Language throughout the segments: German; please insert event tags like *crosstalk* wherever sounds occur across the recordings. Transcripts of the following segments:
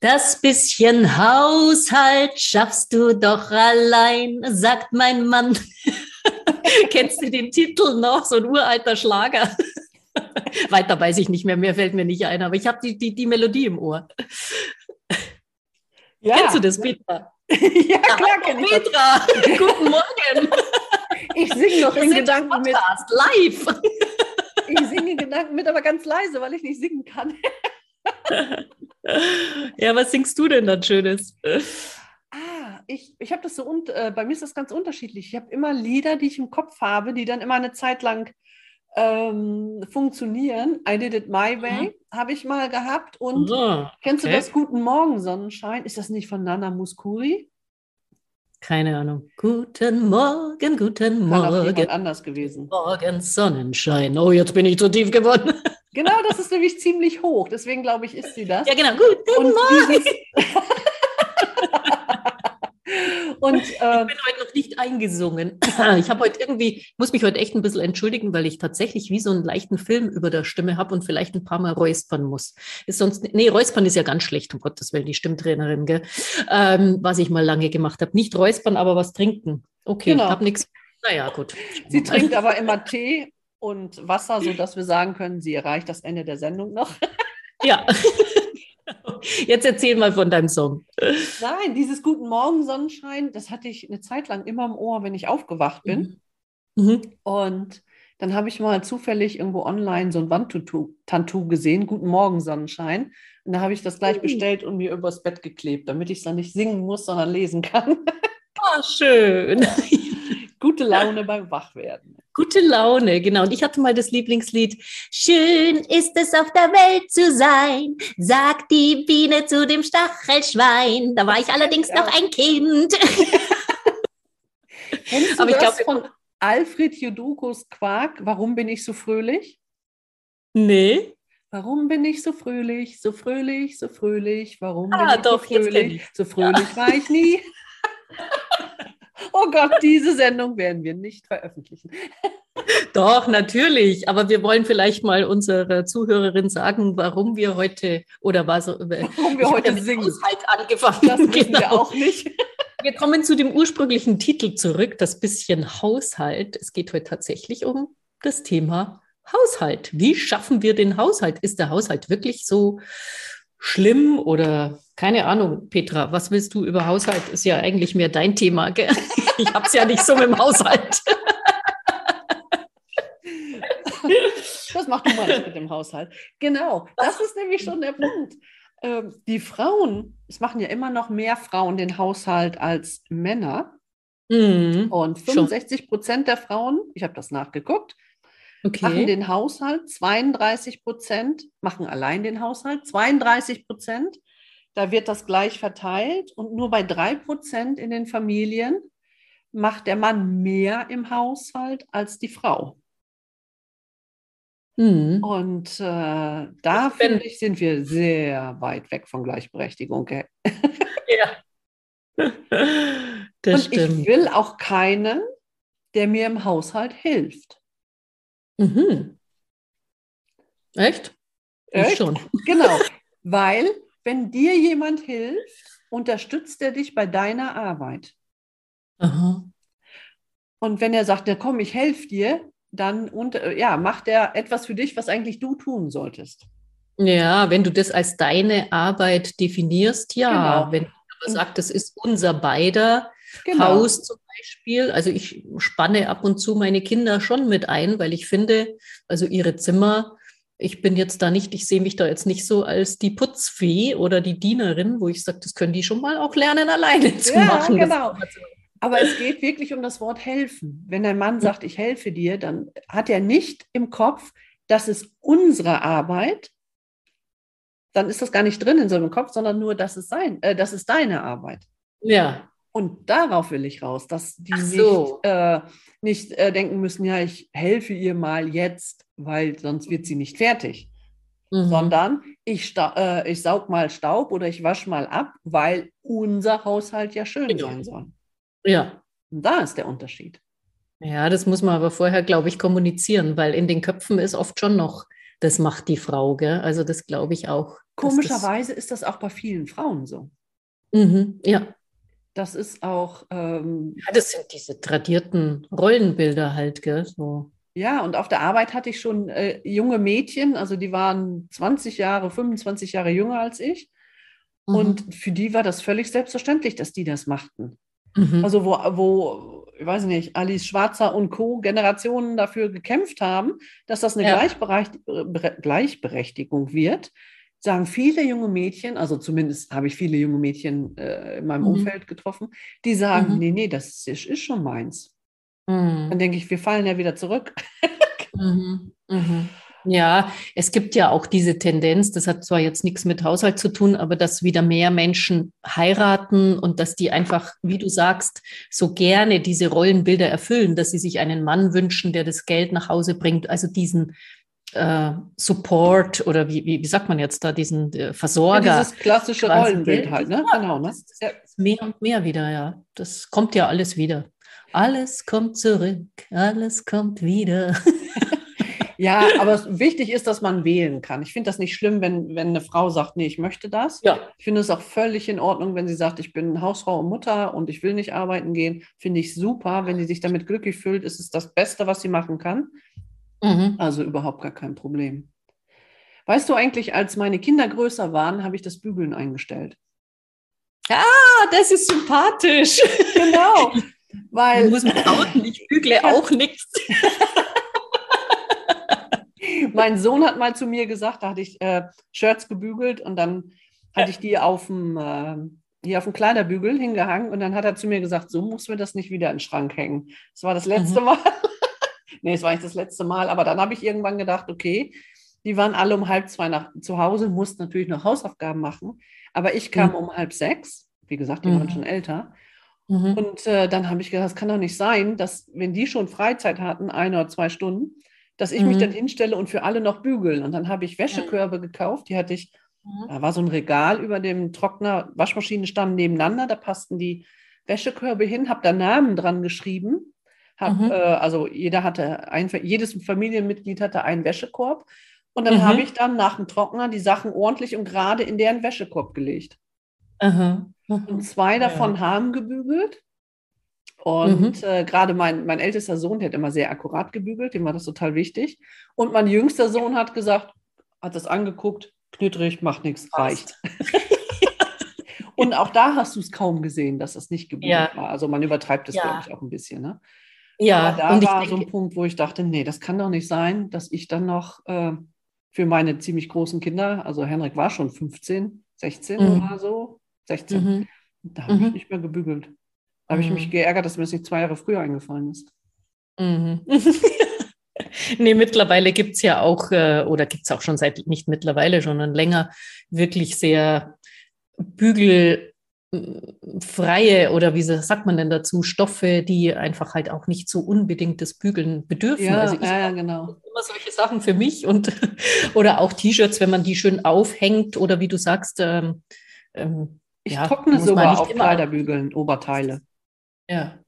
Das bisschen Haushalt schaffst du doch allein, sagt mein Mann. *laughs* Kennst du den Titel noch? So ein uralter Schlager. *laughs* Weiter weiß ich nicht mehr, mehr fällt mir nicht ein, aber ich habe die, die, die Melodie im Ohr. Ja. Kennst du das, Petra? *laughs* ja, klar kenne ich Petra, guten Morgen. Ich singe noch in Gedanken Podcast, mit. live. Ich singe in Gedanken mit, aber ganz leise, weil ich nicht singen kann. *laughs* ja, was singst du denn dann Schönes? Ah, ich, ich habe das so, und äh, bei mir ist das ganz unterschiedlich. Ich habe immer Lieder, die ich im Kopf habe, die dann immer eine Zeit lang ähm, funktionieren. I Did It My Way mhm. habe ich mal gehabt. Und oh, okay. kennst du das Guten Morgen Sonnenschein? Ist das nicht von Nana Muskuri? Keine Ahnung. Guten Morgen, guten Morgen. Kann auch anders gewesen. Morgen Sonnenschein. Oh, jetzt bin ich zu tief geworden. Genau, das ist nämlich ziemlich hoch. Deswegen glaube ich, ist sie das. Ja, genau. Guten Und Morgen. Und, *laughs* äh, ich bin heute noch nicht eingesungen. *clears throat* Ich habe heute irgendwie, muss mich heute echt ein bisschen entschuldigen, weil ich tatsächlich wie so einen leichten Film über der Stimme habe und vielleicht ein paar Mal räuspern muss. Ist sonst, nee, räuspern ist ja ganz schlecht, um Gottes Willen, die Stimmtrainerin, gell? Ähm, was ich mal lange gemacht habe. Nicht räuspern, aber was trinken. Okay, genau. ich habe nichts. Naja, gut. Sie trinkt aber immer Tee und Wasser, sodass wir sagen können, sie erreicht das Ende der Sendung noch. Ja. *laughs* Jetzt erzähl mal von deinem Song. Nein, dieses Guten Morgen Sonnenschein, das hatte ich eine Zeit lang immer im Ohr, wenn ich aufgewacht bin. Mhm. Mhm. Und dann habe ich mal zufällig irgendwo online so ein Wandtattoo gesehen, Guten Morgen Sonnenschein. Und da habe ich das gleich mhm. bestellt und mir übers Bett geklebt, damit ich es dann nicht singen muss, sondern lesen kann. Oh, *laughs* schön. Gute Laune beim Wachwerden. Gute Laune, genau. Und ich hatte mal das Lieblingslied. Schön ist es auf der Welt zu sein, sagt die Biene zu dem Stachelschwein. Da war ich allerdings noch ein Kind. *laughs* Kennst du Aber ich glaube von Alfred Jodokos Quark, Warum bin ich so fröhlich? Nee. Warum bin ich so fröhlich, so fröhlich, so fröhlich? Warum ah, bin ich doch, so fröhlich? So fröhlich ja. war ich nie. *laughs* Oh Gott, diese Sendung werden wir nicht veröffentlichen. *laughs* Doch, natürlich. Aber wir wollen vielleicht mal unserer Zuhörerin sagen, warum wir heute oder was, warum wir heute singen. Haushalt angefangen. Das wissen genau. wir auch nicht. Wir kommen zu dem ursprünglichen Titel zurück, das bisschen Haushalt. Es geht heute tatsächlich um das Thema Haushalt. Wie schaffen wir den Haushalt? Ist der Haushalt wirklich so schlimm oder keine Ahnung, Petra, was willst du über Haushalt? Ist ja eigentlich mehr dein Thema. Gell? Ich habe es ja nicht so mit dem Haushalt. Das macht du mal mit dem Haushalt. Genau, das ist nämlich schon der Punkt. Ähm, die Frauen, es machen ja immer noch mehr Frauen den Haushalt als Männer. Mhm, und 65 Prozent der Frauen, ich habe das nachgeguckt, okay. machen den Haushalt, 32 Prozent machen allein den Haushalt, 32 Prozent, da wird das gleich verteilt und nur bei 3 Prozent in den Familien macht der Mann mehr im Haushalt als die Frau. Mhm. Und äh, da finde ich, sind wir sehr weit weg von Gleichberechtigung. *laughs* ja. Das und stimmt. ich will auch keinen, der mir im Haushalt hilft. Mhm. Echt? Echt? schon. *laughs* Genau, *laughs* weil wenn dir jemand hilft, unterstützt er dich bei deiner Arbeit. Aha. Und wenn er sagt, ja komm, ich helfe dir, dann und, äh, ja, macht er etwas für dich, was eigentlich du tun solltest. Ja, wenn du das als deine Arbeit definierst, ja. Genau. Wenn du aber sagst, das ist unser beider genau. Haus zum Beispiel. Also ich spanne ab und zu meine Kinder schon mit ein, weil ich finde, also ihre Zimmer, ich bin jetzt da nicht, ich sehe mich da jetzt nicht so als die Putzfee oder die Dienerin, wo ich sage, das können die schon mal auch lernen, alleine *laughs* zu ja, machen. Genau. Aber es geht wirklich um das Wort helfen. Wenn ein Mann sagt, ich helfe dir, dann hat er nicht im Kopf, das ist unsere Arbeit, dann ist das gar nicht drin in seinem Kopf, sondern nur, das ist sein, äh, das ist deine Arbeit. Ja. Und darauf will ich raus, dass die so. nicht, äh, nicht äh, denken müssen, ja, ich helfe ihr mal jetzt, weil sonst wird sie nicht fertig. Mhm. Sondern ich, äh, ich saug mal Staub oder ich wasche mal ab, weil unser Haushalt ja schön genau. sein soll. Ja. Und da ist der Unterschied. Ja, das muss man aber vorher, glaube ich, kommunizieren, weil in den Köpfen ist oft schon noch das macht die Frau, gell? Also das glaube ich auch. Komischerweise das ist das auch bei vielen Frauen so. Mhm, ja. Das ist auch. Ähm, ja, das sind diese tradierten Rollenbilder halt, gell? So. Ja, und auf der Arbeit hatte ich schon äh, junge Mädchen, also die waren 20 Jahre, 25 Jahre jünger als ich. Mhm. Und für die war das völlig selbstverständlich, dass die das machten. Mhm. Also wo, wo, ich weiß nicht, Alice Schwarzer und Co. Generationen dafür gekämpft haben, dass das eine ja. Gleichberechtigung wird, sagen viele junge Mädchen, also zumindest habe ich viele junge Mädchen äh, in meinem mhm. Umfeld getroffen, die sagen, mhm. nee, nee, das ist, ist schon meins. Mhm. Dann denke ich, wir fallen ja wieder zurück. *laughs* Mhm. Mhm. Ja, es gibt ja auch diese Tendenz, das hat zwar jetzt nichts mit Haushalt zu tun, aber dass wieder mehr Menschen heiraten und dass die einfach, wie du sagst, so gerne diese Rollenbilder erfüllen, dass sie sich einen Mann wünschen, der das Geld nach Hause bringt, also diesen äh, Support oder wie, wie, wie, sagt man jetzt da, diesen äh, Versorger. Ja, dieses klassische Rollenbild halt, ne? Genau, ne? Ja. Mehr und mehr wieder, ja. Das kommt ja alles wieder. Alles kommt zurück, alles kommt wieder. *laughs* Ja, aber wichtig ist, dass man wählen kann. Ich finde das nicht schlimm, wenn, wenn eine Frau sagt, nee, ich möchte das. Ja. Ich finde es auch völlig in Ordnung, wenn sie sagt, ich bin Hausfrau und Mutter und ich will nicht arbeiten gehen. Finde ich super. Wenn sie sich damit glücklich fühlt, ist es das Beste, was sie machen kann. Mhm. Also überhaupt gar kein Problem. Weißt du eigentlich, als meine Kinder größer waren, habe ich das Bügeln eingestellt. Ah, das ist sympathisch. Genau. *laughs* Weil, du musst mich outen, ich bügle auch nichts. *laughs* *laughs* mein Sohn hat mal zu mir gesagt, da hatte ich äh, Shirts gebügelt und dann hatte ich die auf dem, äh, hier auf dem Kleiderbügel hingehangen und dann hat er zu mir gesagt, so muss mir das nicht wieder in den Schrank hängen. Das war das letzte mhm. Mal. *laughs* nee, es war nicht das letzte Mal, aber dann habe ich irgendwann gedacht, okay, die waren alle um halb zwei nach, zu Hause, mussten natürlich noch Hausaufgaben machen, aber ich kam mhm. um halb sechs. Wie gesagt, die mhm. waren schon älter. Mhm. Und äh, dann habe ich gedacht, das kann doch nicht sein, dass wenn die schon Freizeit hatten, eine oder zwei Stunden, dass ich mhm. mich dann hinstelle und für alle noch bügeln. Und dann habe ich Wäschekörbe gekauft, die hatte ich, mhm. da war so ein Regal über dem Trockner, Waschmaschinenstamm nebeneinander, da passten die Wäschekörbe hin, habe da Namen dran geschrieben. Hab, mhm. äh, also jeder hatte ein, jedes Familienmitglied hatte einen Wäschekorb. Und dann habe mhm. ich dann nach dem Trockner die Sachen ordentlich und gerade in deren Wäschekorb gelegt. Und zwei davon ja. haben gebügelt und mhm. äh, gerade mein, mein ältester Sohn, der hat immer sehr akkurat gebügelt, dem war das total wichtig. Und mein jüngster Sohn hat gesagt, hat das angeguckt, knittrig, macht nichts, reicht. *laughs* Und auch da hast du es kaum gesehen, dass das nicht gebügelt ja. war. Also man übertreibt es, ja. glaube ich, auch ein bisschen. Ne? Ja, Aber da war denke, so ein Punkt, wo ich dachte, nee, das kann doch nicht sein, dass ich dann noch äh, für meine ziemlich großen Kinder, also Henrik war schon 15, 16 mhm. oder so, 16, mhm. da habe ich mhm. nicht mehr gebügelt. Da habe ich mich mhm. geärgert, dass mir das nicht zwei Jahre früher eingefallen ist. Mhm. *laughs* nee, mittlerweile gibt es ja auch, äh, oder gibt es auch schon seit, nicht mittlerweile, sondern länger, wirklich sehr bügelfreie oder wie sagt man denn dazu, Stoffe, die einfach halt auch nicht so unbedingt das Bügeln bedürfen. Ja, also ich ja, genau. immer solche Sachen für mich und *laughs* oder auch T-Shirts, wenn man die schön aufhängt oder wie du sagst, ähm, ähm, ich ja, trockne sogar auf Kleiderbügeln, Oberteile. Ja,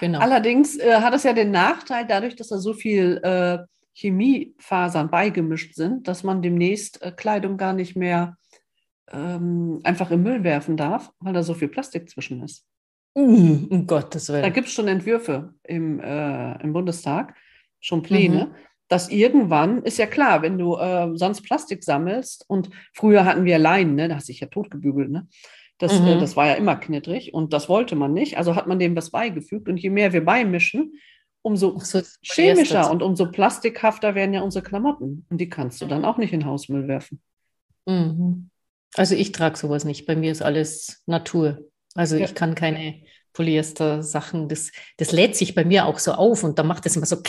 genau. Allerdings äh, hat es ja den Nachteil, dadurch, dass da so viel äh, Chemiefasern beigemischt sind, dass man demnächst äh, Kleidung gar nicht mehr ähm, einfach im Müll werfen darf, weil da so viel Plastik zwischen ist. Mm, um Gottes Willen. Da gibt es schon Entwürfe im, äh, im Bundestag, schon Pläne. Mhm dass irgendwann, ist ja klar, wenn du äh, sonst Plastik sammelst und früher hatten wir Leinen, ne, da hast du dich ja totgebügelt, ne? Das, äh, mhm. äh, das war ja immer knittrig und das wollte man nicht. Also hat man dem was beigefügt. Und je mehr wir beimischen, umso so, chemischer und umso plastikhafter werden ja unsere Klamotten. Und die kannst du dann auch nicht in Hausmüll werfen. Mhm. Also ich trage sowas nicht. Bei mir ist alles Natur. Also ja. ich kann keine Polyester-Sachen. Das, das lädt sich bei mir auch so auf und da macht es immer so. *laughs*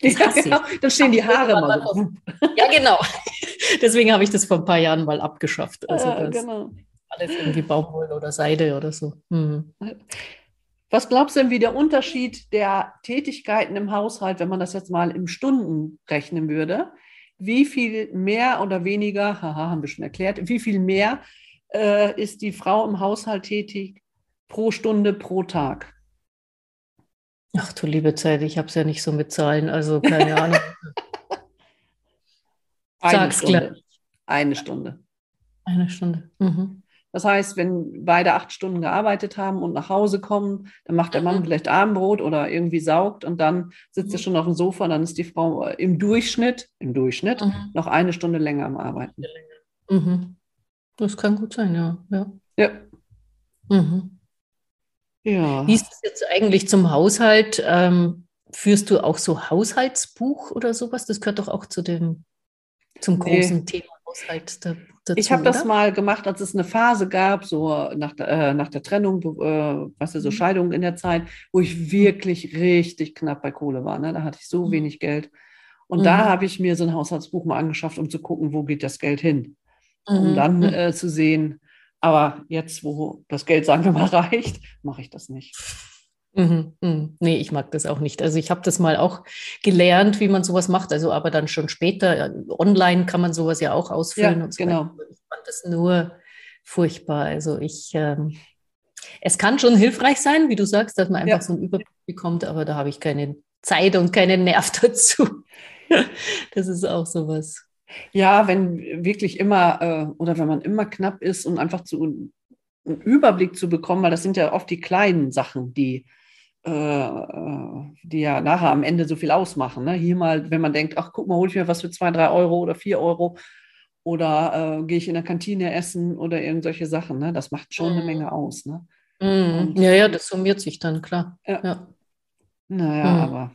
Ja, genau. Dann stehen die Haare mal so. Ja, genau. *laughs* Deswegen habe ich das vor ein paar Jahren mal abgeschafft. Also ja, genau alles irgendwie Baumwolle oder Seide oder so. Mhm. Was glaubst du denn, wie der Unterschied der Tätigkeiten im Haushalt, wenn man das jetzt mal im Stunden rechnen würde, wie viel mehr oder weniger, haha, haben wir schon erklärt, wie viel mehr äh, ist die Frau im Haushalt tätig pro Stunde, pro Tag? Ach du liebe Zeit, ich habe es ja nicht so mit Zahlen, also keine *laughs* Ahnung. Eine Sag's Stunde. Klar. Eine Stunde. Eine Stunde. Mhm. Das heißt, wenn beide acht Stunden gearbeitet haben und nach Hause kommen, dann macht der Mann mhm. vielleicht Abendbrot oder irgendwie saugt und dann sitzt er mhm. schon auf dem Sofa, dann ist die Frau im Durchschnitt, im Durchschnitt, mhm. noch eine Stunde länger am Arbeiten. Mhm. Das kann gut sein, ja. Ja. ja. Mhm. ja. Wie ist es jetzt eigentlich zum Haushalt? Ähm, führst du auch so Haushaltsbuch oder sowas? Das gehört doch auch zu dem, zum großen nee. Thema Haushalt dazu, Ich habe das mal gemacht, als es eine Phase gab, so nach, äh, nach der Trennung, äh, was ja so mhm. Scheidung in der Zeit, wo ich wirklich richtig knapp bei Kohle war. Ne? Da hatte ich so mhm. wenig Geld. Und mhm. da habe ich mir so ein Haushaltsbuch mal angeschafft, um zu gucken, wo geht das Geld hin. Um mhm. dann mhm. äh, zu sehen, aber jetzt, wo das Geld, sagen wir mal, *laughs* reicht, mache ich das nicht. Mhm, mhm. Nee, ich mag das auch nicht. Also ich habe das mal auch gelernt, wie man sowas macht, also aber dann schon später. Online kann man sowas ja auch ausfüllen. Ja, genau. Ich fand das nur furchtbar. Also ich, ähm, es kann schon hilfreich sein, wie du sagst, dass man einfach ja. so einen Überblick bekommt, aber da habe ich keine Zeit und keinen Nerv *laughs* dazu. das ist auch sowas. Ja, wenn wirklich immer äh, oder wenn man immer knapp ist und einfach zu einen Überblick zu bekommen, weil das sind ja oft die kleinen Sachen, die äh, äh, die ja nachher am Ende so viel ausmachen. Ne? Hier mal, wenn man denkt, ach guck mal, hole ich mir was für zwei, drei Euro oder vier Euro oder äh, gehe ich in der Kantine essen oder irgendwelche Sachen. Ne? Das macht schon mm. eine mhm. Menge aus. Ne? Mm. ja, ja, das summiert sich dann, klar. Ja. ja. Naja, mm. aber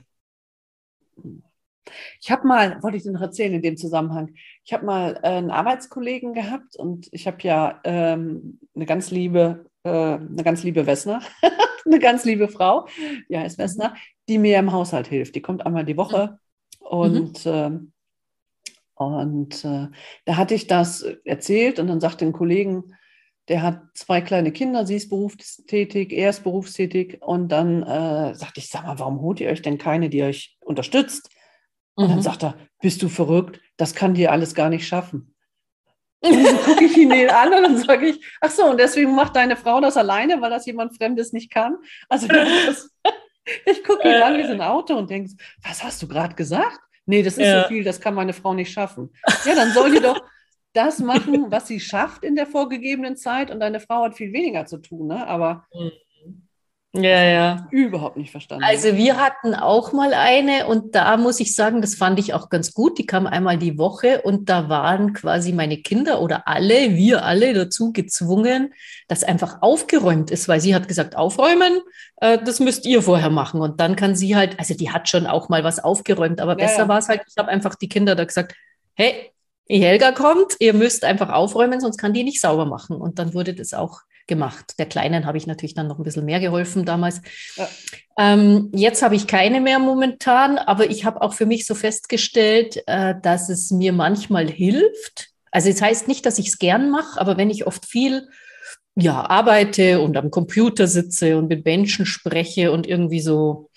ich habe mal, wollte ich dir noch erzählen in dem Zusammenhang, ich habe mal äh, einen Arbeitskollegen gehabt und ich habe ja ähm, eine ganz liebe, äh, eine ganz liebe Wessner, *laughs* eine ganz liebe Frau, die heißt Wessner, die mir im Haushalt hilft. Die kommt einmal die Woche mhm. und, äh, und äh, da hatte ich das erzählt und dann sagte ein Kollegen, der hat zwei kleine Kinder, sie ist berufstätig, er ist berufstätig und dann äh, sagte ich, sag mal, warum holt ihr euch denn keine, die euch unterstützt? Und mhm. dann sagt er, bist du verrückt? Das kann dir alles gar nicht schaffen. Und dann gucke ich ihn an und dann sage ich, ach so, und deswegen macht deine Frau das alleine, weil das jemand Fremdes nicht kann. Also das, *laughs* ich gucke ihn an wie so ein Auto und denke, was hast du gerade gesagt? Nee, das ist ja. so viel, das kann meine Frau nicht schaffen. Ja, dann soll die doch *laughs* das machen, was sie schafft in der vorgegebenen Zeit und deine Frau hat viel weniger zu tun. Ne? Aber mhm. Ja, ja. Überhaupt nicht verstanden. Also wir hatten auch mal eine und da muss ich sagen, das fand ich auch ganz gut. Die kam einmal die Woche und da waren quasi meine Kinder oder alle, wir alle dazu gezwungen, dass einfach aufgeräumt ist, weil sie hat gesagt, aufräumen, äh, das müsst ihr vorher machen. Und dann kann sie halt, also die hat schon auch mal was aufgeräumt, aber ja, besser ja. war es halt, ich habe einfach die Kinder da gesagt, hey, Helga kommt, ihr müsst einfach aufräumen, sonst kann die nicht sauber machen. Und dann wurde das auch gemacht. Der Kleinen habe ich natürlich dann noch ein bisschen mehr geholfen damals. Ja. Ähm, jetzt habe ich keine mehr momentan, aber ich habe auch für mich so festgestellt, äh, dass es mir manchmal hilft. Also es das heißt nicht, dass ich es gern mache, aber wenn ich oft viel ja, arbeite und am Computer sitze und mit Menschen spreche und irgendwie so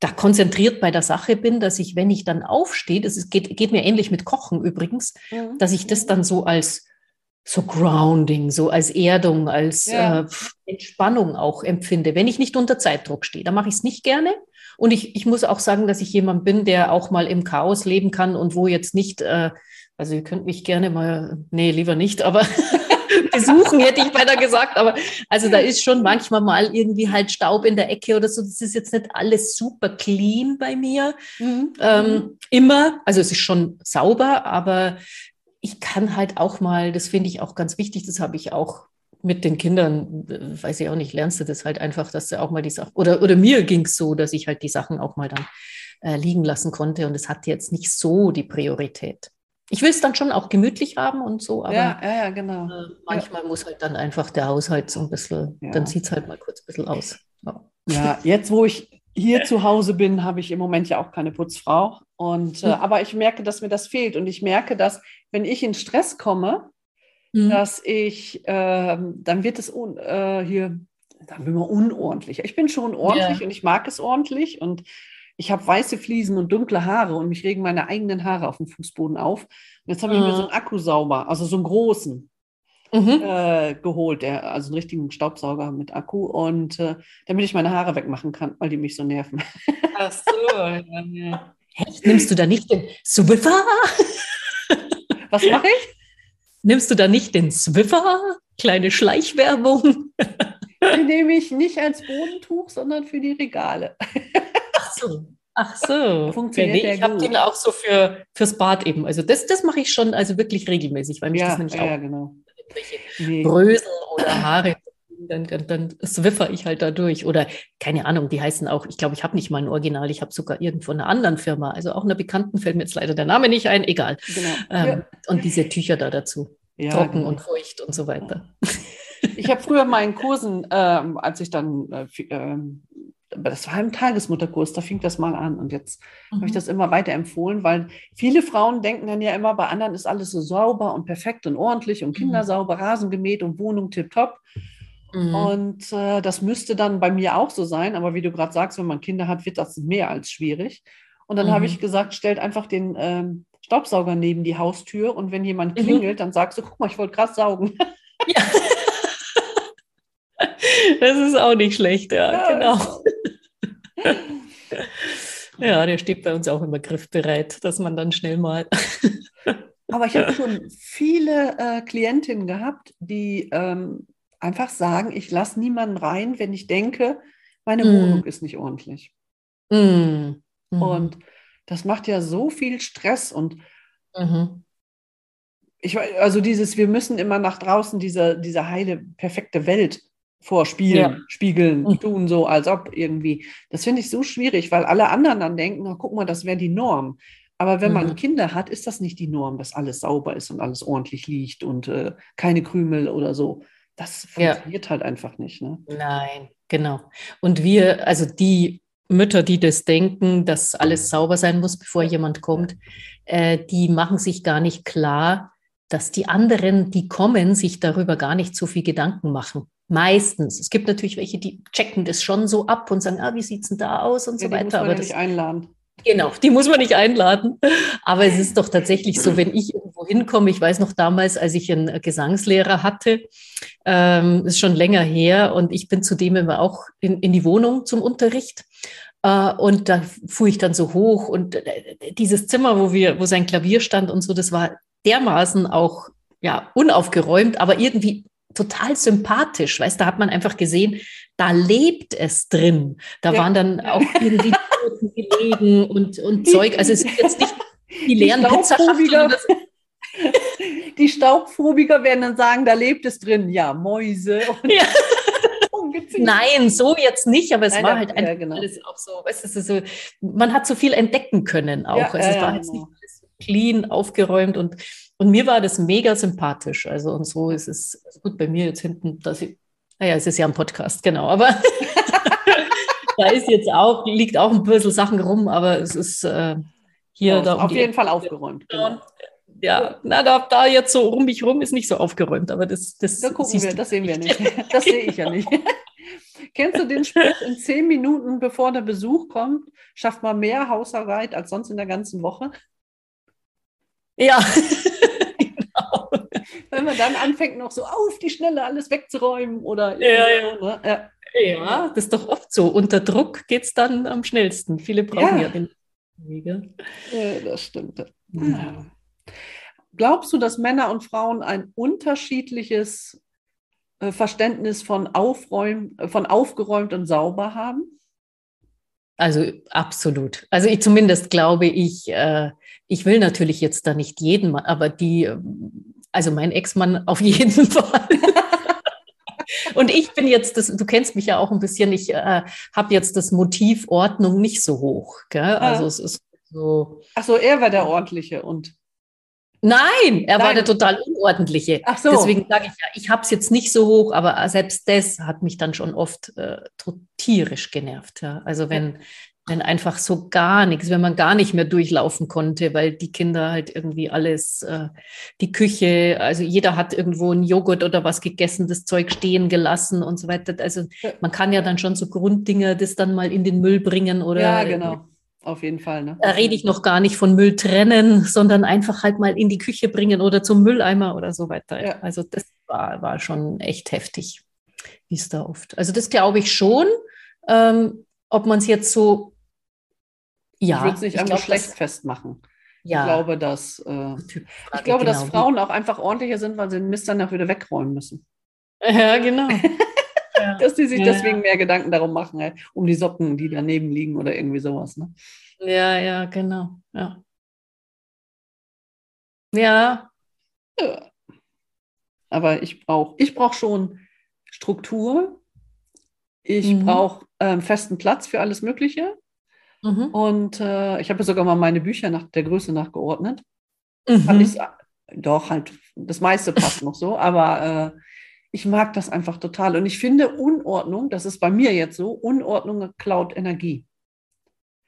da konzentriert bei der Sache bin, dass ich, wenn ich dann aufstehe, das ist, geht, geht mir ähnlich mit Kochen übrigens, mhm. dass ich das dann so als so Grounding, so als Erdung, als ja. äh, Entspannung auch empfinde, wenn ich nicht unter Zeitdruck stehe. Da mache ich es nicht gerne. Und ich, ich muss auch sagen, dass ich jemand bin, der auch mal im Chaos leben kann und wo jetzt nicht, äh, also ihr könnt mich gerne mal, nee, lieber nicht, aber *laughs* besuchen, hätte ich beinahe gesagt. Aber also da ist schon manchmal mal irgendwie halt Staub in der Ecke oder so. Das ist jetzt nicht alles super clean bei mir. Mhm. Ähm, immer, also es ist schon sauber, aber ich kann halt auch mal, das finde ich auch ganz wichtig, das habe ich auch mit den Kindern, äh, weiß ich auch nicht, lernst du das halt einfach, dass du auch mal die Sachen, oder, oder mir ging es so, dass ich halt die Sachen auch mal dann äh, liegen lassen konnte und es hat jetzt nicht so die Priorität. Ich will es dann schon auch gemütlich haben und so, aber ja, ja, ja, genau. Äh, manchmal muss halt dann einfach der Haushalt so ein bisschen, dann sieht es halt mal kurz ein bisschen aus. Ja, jetzt wo ich hier zu Hause bin, habe ich im Moment ja auch keine Putzfrau. Und, äh, hm. aber ich merke, dass mir das fehlt. Und ich merke, dass, wenn ich in Stress komme, mhm. dass ich, äh, dann wird es un, äh, hier, dann bin ich unordentlich. Ich bin schon ordentlich ja. und ich mag es ordentlich. Und ich habe weiße Fliesen und dunkle Haare und mich regen meine eigenen Haare auf dem Fußboden auf. Und jetzt habe ich mhm. mir so einen Akkusauber, also so einen großen mhm. äh, geholt, der, also einen richtigen Staubsauger mit Akku und äh, damit ich meine Haare wegmachen kann, weil die mich so nerven. *laughs* Ach so, ja, ja. Nimmst du da nicht den Swiffer? Was mache ich? Nimmst du da nicht den Swiffer? Kleine Schleichwerbung. Die nehme ich nicht als Bodentuch, sondern für die Regale. Ach so. Ach so. Funktioniert ja, nee, ich habe den auch so für, fürs Bad eben. Also das, das mache ich schon also wirklich regelmäßig, weil mich ja, das nämlich ja, auch genau. nee. Brösel oder Haare dann, dann, dann swiffer ich halt da durch. Oder keine Ahnung, die heißen auch, ich glaube, ich habe nicht mal ein Original, ich habe sogar irgendwo eine anderen Firma, also auch einer Bekannten fällt mir jetzt leider der Name nicht ein, egal. Genau. Ähm, ja. Und diese Tücher da dazu. Ja, trocken genau. und feucht und so weiter. Ich habe früher mal in Kursen, ähm, als ich dann, äh, das war im Tagesmutterkurs, da fing das mal an und jetzt mhm. habe ich das immer weiter empfohlen, weil viele Frauen denken dann ja immer, bei anderen ist alles so sauber und perfekt und ordentlich und Kinder mhm. sauber, Rasen gemäht und Wohnung tipptopp. Mhm. Und äh, das müsste dann bei mir auch so sein. Aber wie du gerade sagst, wenn man Kinder hat, wird das mehr als schwierig. Und dann mhm. habe ich gesagt, stellt einfach den ähm, Staubsauger neben die Haustür und wenn jemand mhm. klingelt, dann sagst du, guck mal, ich wollte gerade saugen. *laughs* Ja. *laughs* das ist auch nicht schlecht, ja, ja genau. Ja, der steht bei uns auch immer griffbereit, dass man dann schnell mal. *laughs* Aber ich habe schon viele äh, Klientinnen gehabt, die ähm, einfach sagen, ich lasse niemanden rein, wenn ich denke, meine mm. Wohnung ist nicht ordentlich. Mm. Mm. Und das macht ja so viel Stress und mhm. ich, also dieses, wir müssen immer nach draußen diese, diese heile, perfekte Welt vorspielen, ja. spiegeln, mhm. tun so, als ob irgendwie. Das finde ich so schwierig, weil alle anderen dann denken, na, guck mal, das wäre die Norm. Aber wenn mhm. man Kinder hat, ist das nicht die Norm, dass alles sauber ist und alles ordentlich liegt und äh, keine Krümel oder so. Das funktioniert ja. halt einfach nicht. Ne? Nein, genau. Und wir, also die Mütter, die das denken, dass alles sauber sein muss, bevor jemand kommt, äh, die machen sich gar nicht klar, dass die anderen, die kommen, sich darüber gar nicht so viel Gedanken machen. Meistens. Es gibt natürlich welche, die checken das schon so ab und sagen, ah, wie sieht es denn da aus und ja, so weiter. Muss man Aber das nicht einladen. Genau, die muss man nicht einladen. Aber es ist doch tatsächlich so, wenn ich irgendwo hinkomme, ich weiß noch damals, als ich einen Gesangslehrer hatte, ähm, ist schon länger her und ich bin zudem immer auch in, in die Wohnung zum Unterricht. Äh, und da fuhr ich dann so hoch und äh, dieses Zimmer, wo wir, wo sein Klavier stand und so, das war dermaßen auch ja unaufgeräumt, aber irgendwie total sympathisch, weißt, da hat man einfach gesehen, da lebt es drin. Da ja. waren dann auch irgendwie Toten gelegen und, und Zeug. Also es sind jetzt nicht die leeren Pizzaschachteln. *laughs* Die Staubphobiker werden dann sagen, da lebt es drin. Ja, Mäuse. Ja. *laughs* Nein, so jetzt nicht, aber es Nein, war halt ja, einfach genau. alles auch so, weißt du, so, man hat so viel entdecken können auch. Ja, also es war jetzt nicht genau. alles clean, aufgeräumt und, und mir war das mega sympathisch. Also und so ist es also gut bei mir jetzt hinten, dass ich naja, es ist ja ein Podcast, genau. Aber *laughs* da ist jetzt auch, liegt auch ein bisschen Sachen rum, aber es ist äh, hier. Ja, da um auf jeden Fall aufgeräumt. Genau. Ja, na, da, da jetzt so um mich rum ist nicht so aufgeräumt, aber das. das da gucken wir, das sehen wir nicht. *laughs* Das sehe ich ja nicht. *laughs* Kennst du den Spruch, in zehn Minuten bevor der Besuch kommt, schafft man mehr Hausarbeit als sonst in der ganzen Woche? Ja, wenn man dann anfängt, noch so auf die Schnelle alles wegzuräumen oder. Ja, ja. Ne? ja. ja das ist doch oft so. Unter Druck geht es dann am schnellsten. Viele brauchen ja, ja den Wege. Ja, das stimmt. Ja. Glaubst du, dass Männer und Frauen ein unterschiedliches äh, Verständnis von, Aufräum, von aufgeräumt und sauber haben? Also absolut. Also ich zumindest glaube ich, äh, ich will natürlich jetzt da nicht jeden, aber die also mein Ex-Mann auf *laughs* jeden Fall. Und ich bin jetzt, das, du kennst mich ja auch ein bisschen, ich äh, habe jetzt das Motiv Ordnung nicht so hoch. Gell? Also ja. es ist so. Ach so, er war der Ordentliche und. Nein, er Nein. war der total Unordentliche. Ach so. Deswegen sage ich ja, ich habe es jetzt nicht so hoch, aber selbst das hat mich dann schon oft äh, tierisch genervt. Ja. Also wenn, wenn einfach so gar nichts, wenn man gar nicht mehr durchlaufen konnte, weil die Kinder halt irgendwie alles, äh, die Küche, also jeder hat irgendwo einen Joghurt oder was gegessen, das Zeug stehen gelassen und so weiter. Also man kann ja dann schon so Grunddinger das dann mal in den Müll bringen oder. Ja, genau. Auf jeden Fall. Ne? Da rede ich noch gar nicht von Müll trennen, sondern einfach halt mal in die Küche bringen oder zum Mülleimer oder so weiter. Ja. Also das war, war schon echt heftig, wie es da oft. Also das glaube ich schon. Ähm, ob man es jetzt so ja, ich würde es nicht am Geschlecht festmachen. Ja. Ich glaube, dass, äh, ich glaube, genau. dass Frauen auch einfach ordentlicher sind, weil sie den Mist danach wieder wegräumen müssen. *laughs* Ja, genau. *laughs* dass die sich ja. deswegen mehr Gedanken darum machen, halt, um die Socken, die daneben liegen oder irgendwie sowas. Ne? Ja, ja, genau. Ja. Ja. ja. Aber ich brauche ich brauch schon Struktur. Ich mhm. brauche ähm, festen Platz für alles Mögliche. Mhm. Und äh, ich habe sogar mal meine Bücher nach der Größe nachgeordnet. Mhm. Ich, doch, halt, das meiste passt noch so, aber äh, ich mag das einfach total. Und ich finde Unordnung, das ist bei mir jetzt so, Unordnung klaut Energie.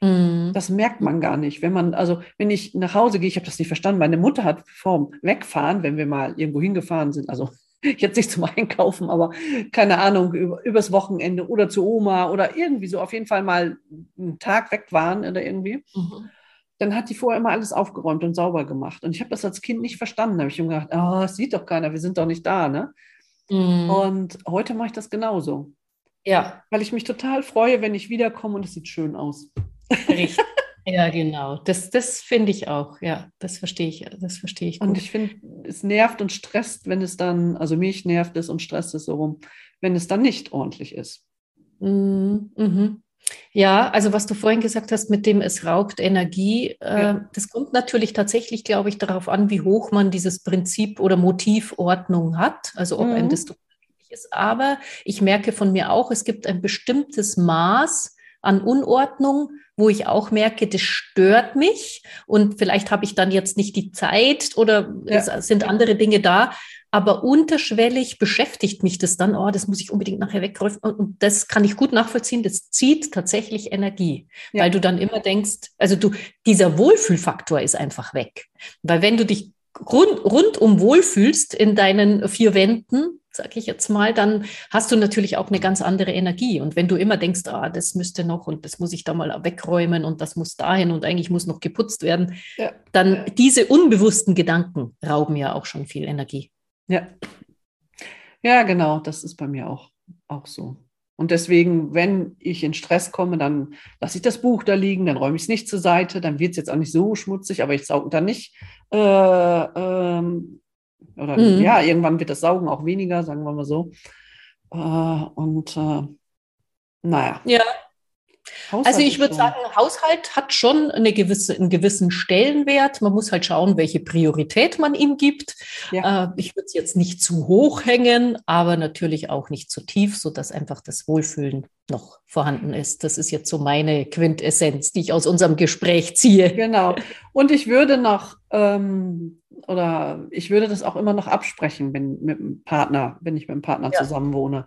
Mhm. Das merkt man gar nicht. Wenn man, also wenn ich nach Hause gehe, ich habe das nicht verstanden, meine Mutter hat vorm Wegfahren, wenn wir mal irgendwo hingefahren sind, also *laughs* jetzt nicht zum Einkaufen, aber keine Ahnung, über, übers Wochenende oder zu Oma oder irgendwie so, auf jeden Fall mal einen Tag weg waren oder irgendwie. Mhm. Dann hat die vorher immer alles aufgeräumt und sauber gemacht. Und ich habe das als Kind nicht verstanden. Da habe ich mir gedacht, oh, das sieht doch keiner, wir sind doch nicht da. Ne? Mhm. Und heute mache ich das genauso. Ja. Weil ich mich total freue, wenn ich wiederkomme und es sieht schön aus. Richtig. *laughs* Ja, genau. Das, das finde ich auch. Ja, das verstehe ich. Das verstehe ich. Gut. Und ich finde, es nervt und stresst, wenn es dann, also mich nervt es und stresst es so rum, wenn es dann nicht ordentlich ist. Mhm. mhm. Ja, also was du vorhin gesagt hast, mit dem es raubt Energie, äh, ja. das kommt natürlich tatsächlich, glaube ich, darauf an, wie hoch man dieses Prinzip oder Motivordnung hat. Also ob mhm. einem das ist. Aber ich merke von mir auch, es gibt ein bestimmtes Maß an Unordnung, wo ich auch merke, das stört mich und vielleicht habe ich dann jetzt nicht die Zeit oder ja. es sind andere Dinge da, aber unterschwellig beschäftigt mich das dann, oh, das muss ich unbedingt nachher wegräumen und das kann ich gut nachvollziehen, das zieht tatsächlich Energie, ja. weil du dann immer denkst, also du, dieser Wohlfühlfaktor ist einfach weg, weil wenn du dich rund, rundum wohlfühlst in deinen vier Wänden, sag ich jetzt mal, dann hast du natürlich auch eine ganz andere Energie. Und wenn du immer denkst, ah, das müsste noch und das muss ich da mal wegräumen und das muss dahin und eigentlich muss noch geputzt werden, ja. dann diese unbewussten Gedanken rauben ja auch schon viel Energie. Ja. Ja, genau, das ist bei mir auch, auch so. Und deswegen, wenn ich in Stress komme, dann lasse ich das Buch da liegen, dann räume ich es nicht zur Seite, dann wird es jetzt auch nicht so schmutzig, aber ich sauge dann nicht äh, ähm, oder mhm. ja, irgendwann wird das Saugen auch weniger, sagen wir mal so. Äh, und äh, naja. Ja. Haushalt also ich würde sagen, Haushalt hat schon eine gewisse, einen gewissen Stellenwert. Man muss halt schauen, welche Priorität man ihm gibt. Ja. Äh, ich würde es jetzt nicht zu hoch hängen, aber natürlich auch nicht zu tief, sodass einfach das Wohlfühlen noch vorhanden ist. Das ist jetzt so meine Quintessenz, die ich aus unserem Gespräch ziehe. Genau. Und ich würde noch ähm, oder ich würde das auch immer noch absprechen wenn, mit dem Partner, wenn ich mit dem Partner ja. zusammen wohne.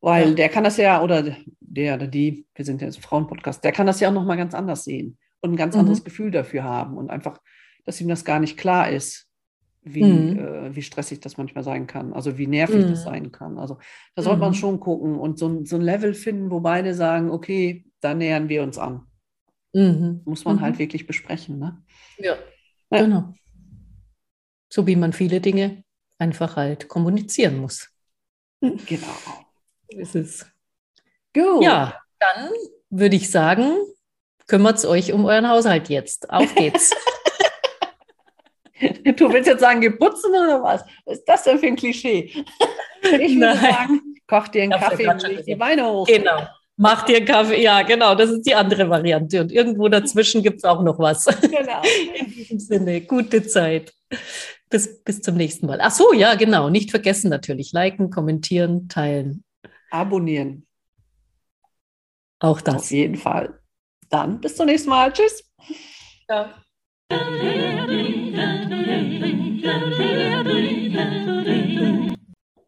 Weil ja. der kann das ja, oder der oder die, wir sind ja jetzt Frauenpodcast, der kann das ja auch nochmal ganz anders sehen und ein ganz mhm. anderes Gefühl dafür haben und einfach, dass ihm das gar nicht klar ist, wie, mhm. äh, wie stressig das manchmal sein kann, also wie nervig mhm. das sein kann. Also da sollte man mhm. schon gucken und so, so ein Level finden, wo beide sagen, okay, da nähern wir uns an. Mhm. Muss man halt mhm. wirklich besprechen. Ne? Ja, ja. genau. So wie man viele Dinge einfach halt kommunizieren muss. Genau. So ist es. Gut. Ja, dann würde ich sagen, kümmert es euch um euren Haushalt jetzt. Auf geht's. *laughs* *laughs* du willst jetzt sagen, geputzen oder was? Was ist das denn für ein Klischee? Ich würde sagen, koch dir einen Kaffee und leg die Beine hoch. Genau. Mach dir einen Kaffee, ja, genau, das ist die andere Variante. Und irgendwo dazwischen gibt es auch noch was. Genau. *laughs* In diesem Sinne, gute Zeit. Bis, bis zum nächsten Mal. Ach so, ja, genau. Nicht vergessen natürlich. Liken, kommentieren, teilen. Abonnieren. Auch das. Auf jeden Fall. Dann bis zum nächsten Mal. Tschüss. Ja.